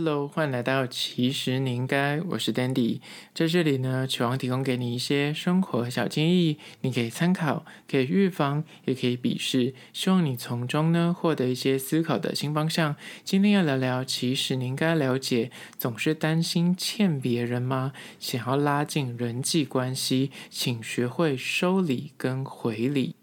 Hello，欢迎来到其实你应该，我是 Dandy，在这里呢，期望提供给你一些生活小建议，你可以参考，可以预防，也可以鄙视，希望你从中呢获得一些思考的新方向。今天要聊聊，其实你应该了解，总是担心欠别人吗？想要拉近人际关系，请学会收礼跟回礼。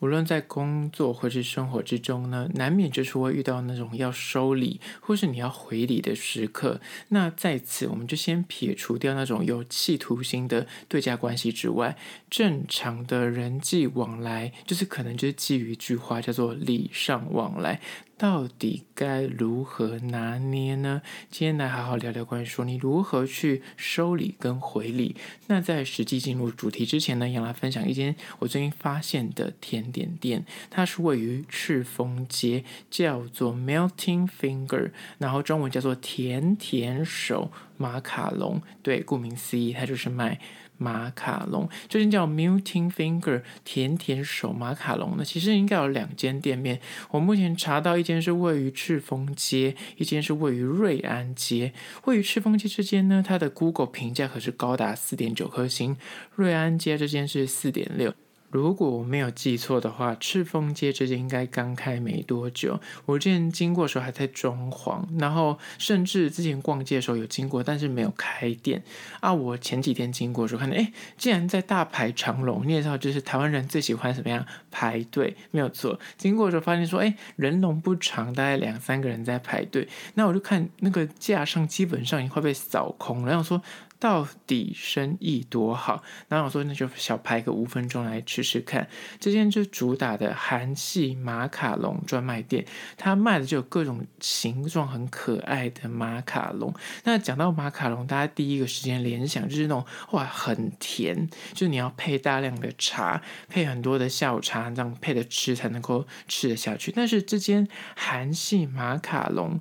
无论在工作或是生活之中呢，难免就是会遇到那种要收礼或是你要回礼的时刻。那在此，我们就先撇除掉那种有企图心的对价关系之外，正常的人际往来，就是可能就是基于一句话叫做礼尚往来。到底该如何拿捏呢？今天来好好聊聊关于说你如何去收礼跟回礼。那在实际进入主题之前呢，要来分享一间我最近发现的甜点店，它是位于赤峰街，叫做 Melting Finger，然后中文叫做甜甜手马卡龙。对，顾名思义，它就是卖。马卡龙，这间叫 Muting Finger 甜甜手马卡龙呢，其实应该有两间店面。我目前查到一间是位于赤峰街，一间是位于瑞安街。位于赤峰街这间呢，它的 Google 评价可是高达四点九颗星，瑞安街这间是四点六。如果我没有记错的话，赤峰街这间应该刚开没多久。我之前经过的时候还在装潢，然后甚至之前逛街的时候有经过，但是没有开店啊。我前几天经过的时候看到，哎，竟然在大排长龙。你也知道，就是台湾人最喜欢什么样排队，没有错。经过的时候发现说，哎，人龙不长，大概两三个人在排队。那我就看那个架上基本上已经快被扫空了，然后说。到底生意多好？然后我说，那就小排个五分钟来吃吃看。这间就主打的韩系马卡龙专卖店，它卖的就有各种形状很可爱的马卡龙。那讲到马卡龙，大家第一个时间联想就是那种哇，很甜，就是你要配大量的茶，配很多的下午茶，这样配着吃才能够吃得下去。但是这间韩系马卡龙。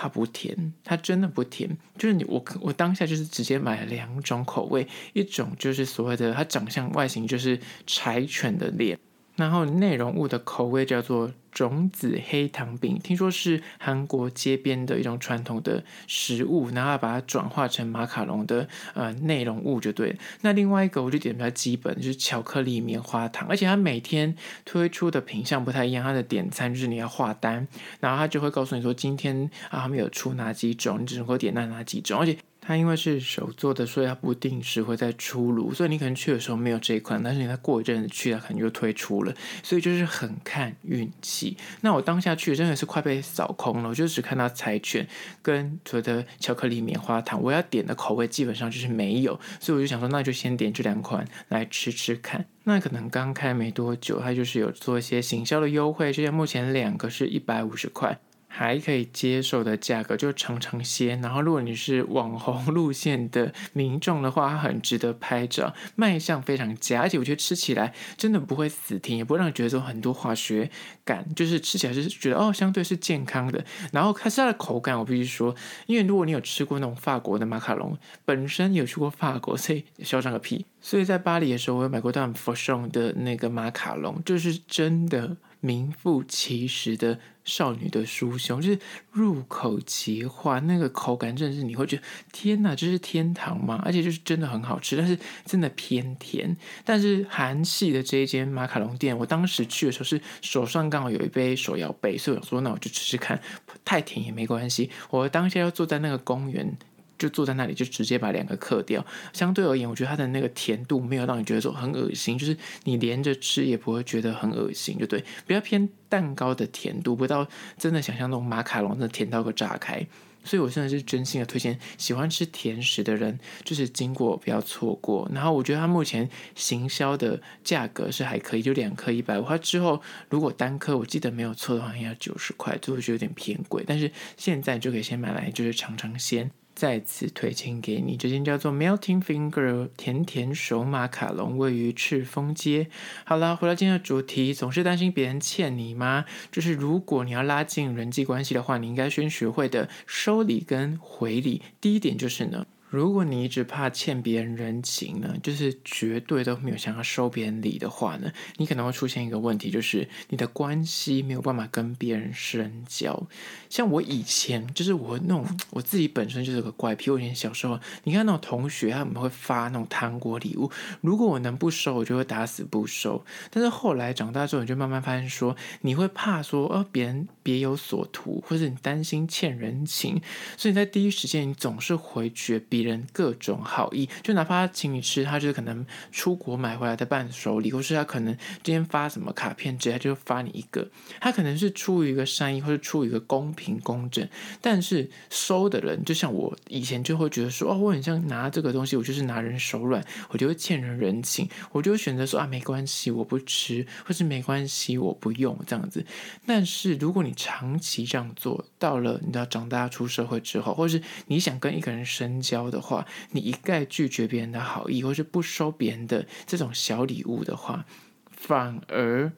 它不甜，它真的不甜。就是你我我当下就是直接买了两种口味，一种就是所谓的它长相外形就是柴犬的脸。然后内容物的口味叫做种子黑糖饼，听说是韩国街边的一种传统的食物，然后把它转化成马卡龙的呃内容物就对了。那另外一个我就点比较基本，就是巧克力棉花糖，而且它每天推出的品项不太一样，它的点餐就是你要画单，然后它就会告诉你说今天啊他们有出哪几种，你只能够点那哪几种，而且。它因为是手做的，所以它不定时会再出炉，所以你可能去的时候没有这一款，但是你再过一阵子去，它可能就推出了，所以就是很看运气。那我当下去真的是快被扫空了，我就只看到柴犬跟所谓的巧克力棉花糖，我要点的口味基本上就是没有，所以我就想说，那就先点这两款来吃吃看。那可能刚开没多久，它就是有做一些行销的优惠，就像目前两个是一百五十块。还可以接受的价格，就尝尝鲜。然后，如果你是网红路线的民众的话，它很值得拍照，卖相非常佳，而且我觉得吃起来真的不会死甜，也不会让你觉得说很多化学感，就是吃起来是觉得哦，相对是健康的。然后，可是它的口感，我必须说，因为如果你有吃过那种法国的马卡龙，本身有去过法国，所以嚣张个屁。所以在巴黎的时候，我有买过他们 Fauchon 的那个马卡龙，就是真的。名副其实的少女的酥胸，就是入口即化，那个口感真的是你会觉得天哪，这是天堂吗？而且就是真的很好吃，但是真的偏甜。但是韩系的这一间马卡龙店，我当时去的时候是手上刚好有一杯手摇杯，所以我说那我就吃吃看，太甜也没关系。我当下要坐在那个公园。就坐在那里，就直接把两个嗑掉。相对而言，我觉得它的那个甜度没有让你觉得说很恶心，就是你连着吃也不会觉得很恶心，就对。比较偏蛋糕的甜度，不到真的想象那种马卡龙的甜到个炸开。所以我现在是真心的推荐喜欢吃甜食的人，就是经过不要错过。然后我觉得它目前行销的价格是还可以，就两颗一百五。它之后如果单颗我记得没有错的话，应该要九十块，就会觉得有点偏贵。但是现在就可以先买来，就是尝尝鲜。再次推荐给你，这间叫做 Melting Finger 甜甜手马卡龙，位于赤峰街。好了，回到今天的主题，总是担心别人欠你吗？就是如果你要拉近人际关系的话，你应该先学会的收礼跟回礼。第一点就是呢。如果你一直怕欠别人人情呢，就是绝对都没有想要收别人礼的话呢，你可能会出现一个问题，就是你的关系没有办法跟别人深交。像我以前，就是我那种我自己本身就是个怪癖。我以前小时候，你看那种同学他们会发那种糖果礼物，如果我能不收，我就会打死不收。但是后来长大之后，你就慢慢发现说，你会怕说，哦，别人别有所图，或者你担心欠人情，所以你在第一时间你总是回绝别别人各种好意，就哪怕他请你吃，他就是可能出国买回来的伴手礼，或是他可能今天发什么卡片，直接就发你一个。他可能是出于一个善意，或是出于一个公平公正。但是收的人，就像我以前就会觉得说，哦，我很像拿这个东西，我就是拿人手软，我就会欠人人情，我就会选择说啊，没关系，我不吃，或是没关系，我不用这样子。但是如果你长期这样做，到了你知道长大出社会之后，或是你想跟一个人深交。的话，你一概拒绝别人的好意，或是不收别人的这种小礼物的话，反而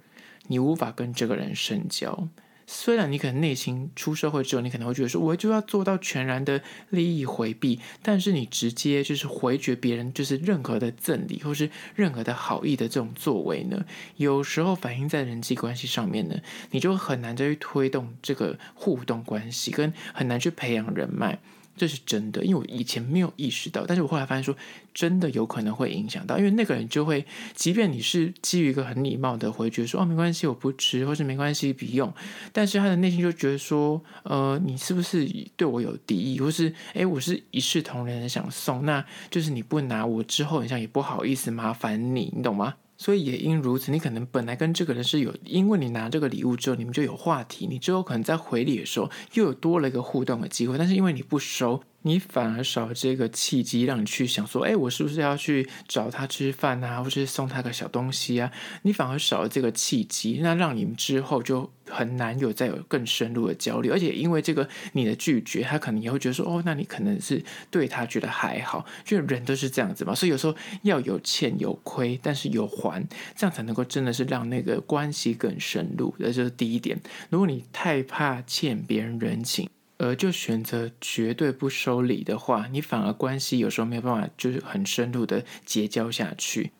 你无法跟这个人深交。虽然你可能内心出社会之后，你可能会觉得说，我就要做到全然的利益回避，但是你直接就是回绝别人，就是任何的赠礼或是任何的好意的这种作为呢，有时候反映在人际关系上面呢，你就很难再去推动这个互动关系，跟很难去培养人脉。这是真的，因为我以前没有意识到，但是我后来发现说，真的有可能会影响到，因为那个人就会，即便你是基于一个很礼貌的回绝说，哦，没关系，我不吃，或是没关系，不用，但是他的内心就觉得说，呃，你是不是对我有敌意，或是，诶，我是一视同仁的想送，那就是你不拿我之后，好像也不好意思麻烦你，你懂吗？所以也因如此，你可能本来跟这个人是有，因为你拿这个礼物之后，你们就有话题，你之后可能在回礼的时候又有多了一个互动的机会，但是因为你不熟。你反而少了这个契机，让你去想说，哎，我是不是要去找他吃饭啊，或是送他个小东西啊？你反而少了这个契机，那让你们之后就很难有再有更深入的交流。而且因为这个你的拒绝，他可能也会觉得说，哦，那你可能是对他觉得还好，就人都是这样子嘛。所以有时候要有欠有亏，但是有还，这样才能够真的是让那个关系更深入。这就是第一点。如果你太怕欠别人人情，而就选择绝对不收礼的话，你反而关系有时候没有办法，就是很深入的结交下去。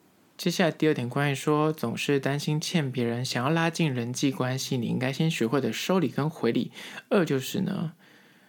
接下来第二点，关于说总是担心欠别人，想要拉近人际关系，你应该先学会的收礼跟回礼。二就是呢，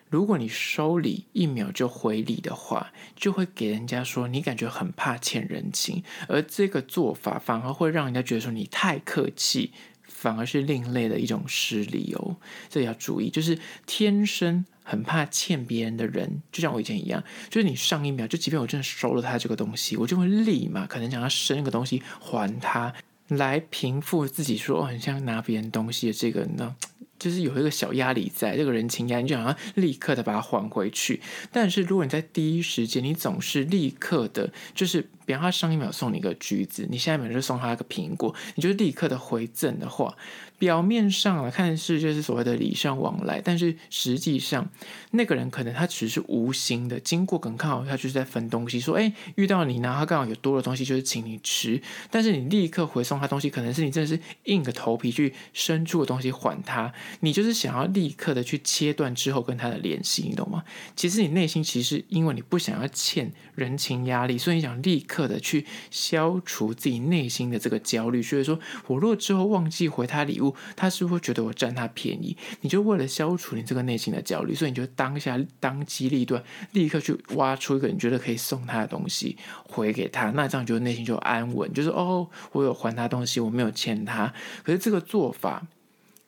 如果你收礼一秒就回礼的话，就会给人家说你感觉很怕欠人情，而这个做法反而会让人家觉得说你太客气。反而是另类的一种失礼哦，这要注意。就是天生很怕欠别人的人，就像我以前一样，就是你上一秒就，即便我真的收了他这个东西，我就会立马可能想要生一个东西还他，来平复自己说很像拿别人东西的这个呢。就是有一个小压力在，这个人情压，你就想要立刻的把它还回去。但是如果你在第一时间，你总是立刻的，就是比方他上一秒送你一个橘子，你下一秒就送他一个苹果，你就立刻的回赠的话，表面上来看是就是所谓的礼尚往来，但是实际上那个人可能他只是无心的，经过可能看好他就是在分东西，说哎遇到你呢，他刚好有多的东西就是请你吃，但是你立刻回送他东西，可能是你真的是硬着头皮去伸出的东西还他。你就是想要立刻的去切断之后跟他的联系，你懂吗？其实你内心其实因为你不想要欠人情压力，所以你想立刻的去消除自己内心的这个焦虑。所以说我若之后忘记回他礼物，他是不是觉得我占他便宜？你就为了消除你这个内心的焦虑，所以你就当下当机立断，立刻去挖出一个你觉得可以送他的东西回给他。那这样就内心就安稳，就是哦，我有还他东西，我没有欠他。可是这个做法。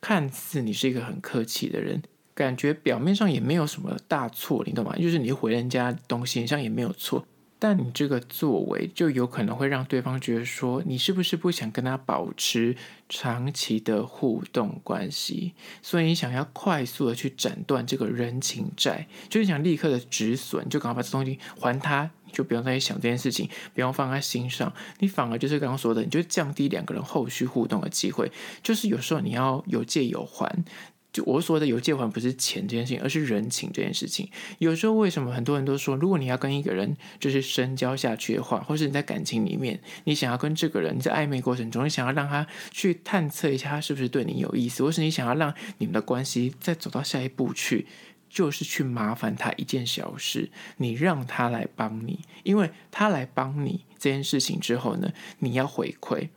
看似你是一个很客气的人，感觉表面上也没有什么大错，你懂吗？就是你回人家东西，好像也没有错，但你这个作为就有可能会让对方觉得说，你是不是不想跟他保持长期的互动关系？所以你想要快速的去斩断这个人情债，就是想立刻的止损，就赶快把这东西还他。就不用再去想这件事情，不用放在心上，你反而就是刚刚说的，你就降低两个人后续互动的机会。就是有时候你要有借有还，就我说的有借还不是钱这件事情，而是人情这件事情。有时候为什么很多人都说，如果你要跟一个人就是深交下去的话，或是你在感情里面，你想要跟这个人在暧昧过程中，你想要让他去探测一下他是不是对你有意思，或是你想要让你们的关系再走到下一步去。就是去麻烦他一件小事，你让他来帮你，因为他来帮你这件事情之后呢，你要回馈。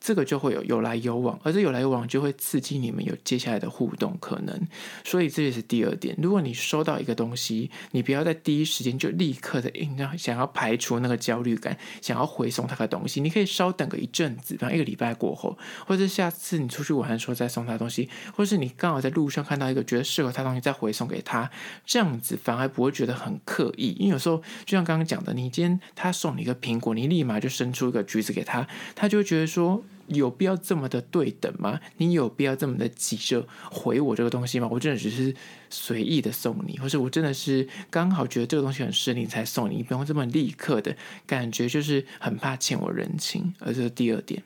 这个就会有有来有往，而这有来有往就会刺激你们有接下来的互动可能，所以这也是第二点。如果你收到一个东西，你不要在第一时间就立刻的硬要想要排除那个焦虑感，想要回送他的东西，你可以稍等个一阵子，比方一个礼拜过后，或者下次你出去玩的时候再送他东西，或是你刚好在路上看到一个觉得适合他东西再回送给他，这样子反而不会觉得很刻意。因为有时候就像刚刚讲的，你今天他送你一个苹果，你立马就伸出一个橘子给他，他就觉得说。有必要这么的对等吗？你有必要这么的急着回我这个东西吗？我真的只是随意的送你，或是我真的是刚好觉得这个东西很适合你才送你，你不用这么立刻的感觉，就是很怕欠我人情。而这是第二点。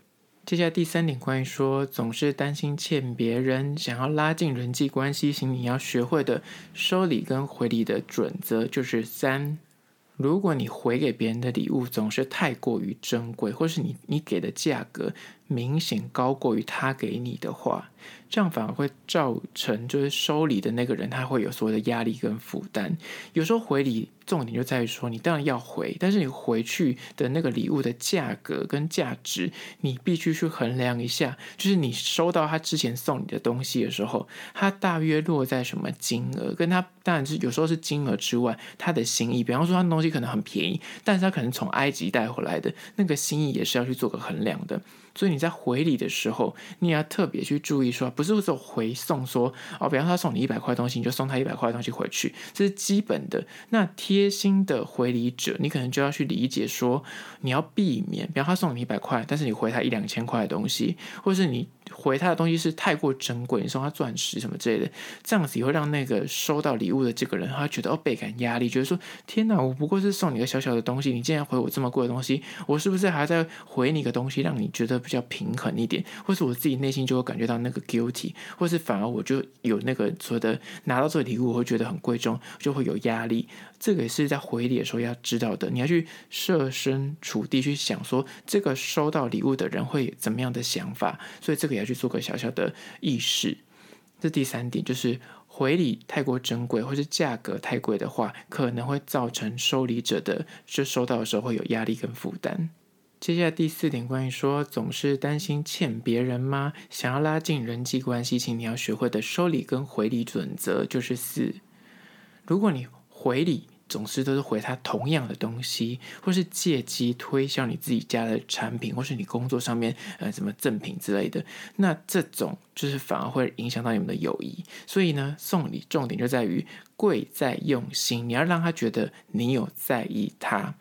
接下来第三点，关于说总是担心欠别人，想要拉近人际关系，请你要学会的收礼跟回礼的准则就是三。如果你回给别人的礼物总是太过于珍贵，或是你你给的价格明显高过于他给你的话，这样反而会造成就是收礼的那个人他会有所谓的压力跟负担。有时候回礼。重点就在于说，你当然要回，但是你回去的那个礼物的价格跟价值，你必须去衡量一下。就是你收到他之前送你的东西的时候，他大约落在什么金额？跟他当然是有时候是金额之外，他的心意。比方说，他东西可能很便宜，但是他可能从埃及带回来的那个心意也是要去做个衡量的。所以你在回礼的时候，你也要特别去注意说，不是说回送说哦，比方他送你一百块东西，你就送他一百块东西回去，这是基本的。那贴心的回礼者，你可能就要去理解说，你要避免，比方他送你一百块，但是你回他一两千块的东西，或是你回他的东西是太过珍贵，你送他钻石什么之类的，这样子也会让那个收到礼物的这个人，他觉得哦倍感压力，觉得说天哪，我不过是送你个小小的东西，你竟然回我这么贵的东西，我是不是还在回你个东西，让你觉得比较平衡一点，或是我自己内心就会感觉到那个 guilty，或是反而我就有那个所谓的拿到这个礼物，我会觉得很贵重，就会有压力。这个也是在回礼的时候要知道的，你要去设身处地去想，说这个收到礼物的人会怎么样的想法，所以这个也要去做个小小的意识。这第三点就是回礼太过珍贵，或是价格太贵的话，可能会造成收礼者的就收到的时候会有压力跟负担。接下来第四点，关于说总是担心欠别人吗？想要拉近人际关系，请你要学会的收礼跟回礼准则就是四。如果你回礼总是都是回他同样的东西，或是借机推销你自己家的产品，或是你工作上面呃什么赠品之类的，那这种就是反而会影响到你们的友谊。所以呢，送礼重点就在于贵在用心，你要让他觉得你有在意他。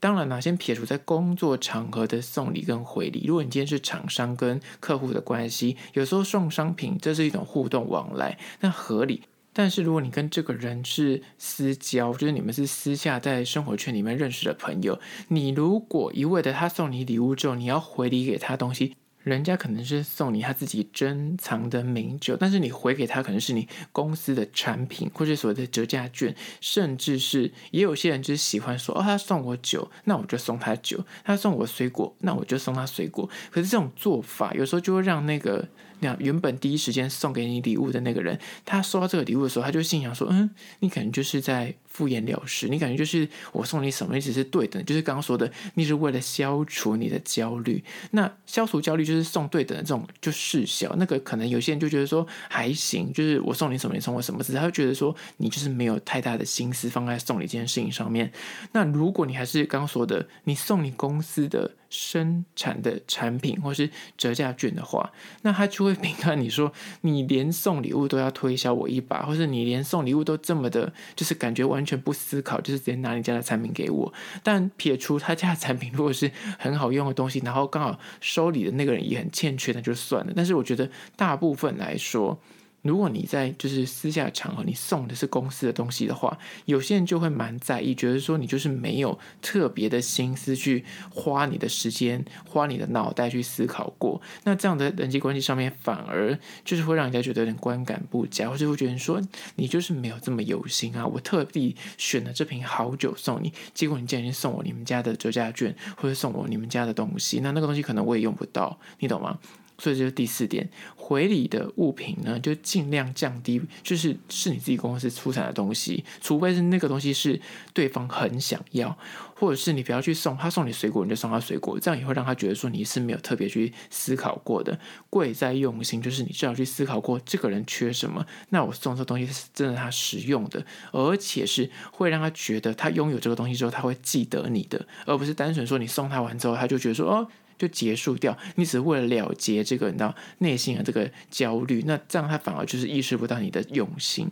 当然了，先撇除在工作场合的送礼跟回礼。如果你今天是厂商跟客户的关系，有时候送商品这是一种互动往来，那合理。但是如果你跟这个人是私交，就是你们是私下在生活圈里面认识的朋友，你如果一味的他送你礼物之后，你要回礼给他东西。人家可能是送你他自己珍藏的名酒，但是你回给他可能是你公司的产品，或者所谓的折价券，甚至是也有些人就是喜欢说，哦，他送我酒，那我就送他酒；他送我水果，那我就送他水果。可是这种做法有时候就会让那个。那原本第一时间送给你礼物的那个人，他收到这个礼物的时候，他就心想说：“嗯，你可能就是在敷衍了事，你感觉就是我送你什么，你只是对等，就是刚刚说的，你是为了消除你的焦虑。那消除焦虑就是送对等的这种就事小。那个可能有些人就觉得说还行，就是我送你什么，你送我什么，只是他会觉得说你就是没有太大的心思放在送礼这件事情上面。那如果你还是刚刚说的，你送你公司的。生产的产品或是折价券的话，那他就会评判你说，你连送礼物都要推销我一把，或是你连送礼物都这么的，就是感觉完全不思考，就是直接拿你家的产品给我。但撇除他家的产品如果是很好用的东西，然后刚好收礼的那个人也很欠缺，那就算了。但是我觉得大部分来说，如果你在就是私下场合，你送的是公司的东西的话，有些人就会蛮在意，觉得说你就是没有特别的心思去花你的时间、花你的脑袋去思考过。那这样的人际关系上面，反而就是会让人家觉得有点观感不佳，或者会觉得说你就是没有这么有心啊！我特地选了这瓶好酒送你，结果你竟然送我你们家的折价券，或者送我你们家的东西，那那个东西可能我也用不到，你懂吗？所以这是第四点，回礼的物品呢，就尽量降低，就是是你自己公司出产的东西，除非是那个东西是对方很想要，或者是你不要去送他送你水果，你就送他水果，这样也会让他觉得说你是没有特别去思考过的。贵在用心，就是你至少去思考过这个人缺什么，那我送这东西是真的他实用的，而且是会让他觉得他拥有这个东西之后他会记得你的，而不是单纯说你送他完之后他就觉得说哦。就结束掉，你只是为了了结这个你知道内心的这个焦虑，那这样他反而就是意识不到你的用心。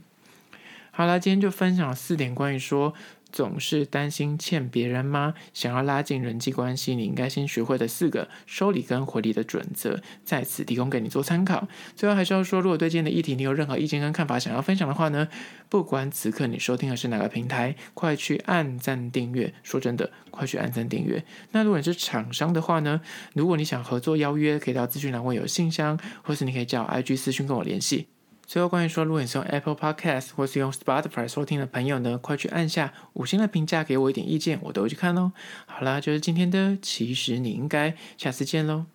好了，今天就分享四点关于说。总是担心欠别人吗？想要拉近人际关系，你应该先学会的四个收礼跟回礼的准则，在此提供给你做参考。最后还是要说，如果对今天的议题你有任何意见跟看法想要分享的话呢，不管此刻你收听的是哪个平台，快去按赞订阅。说真的，快去按赞订阅。那如果你是厂商的话呢，如果你想合作邀约，可以到资讯栏位有信箱，或是你可以叫 IG 私讯跟我联系。最后，关于说，如果你是用 Apple Podcast 或是用 Spotify 收听的朋友呢，快去按下五星的评价，给我一点意见，我都会去看哦。好啦，就是今天的，其实你应该下次见喽。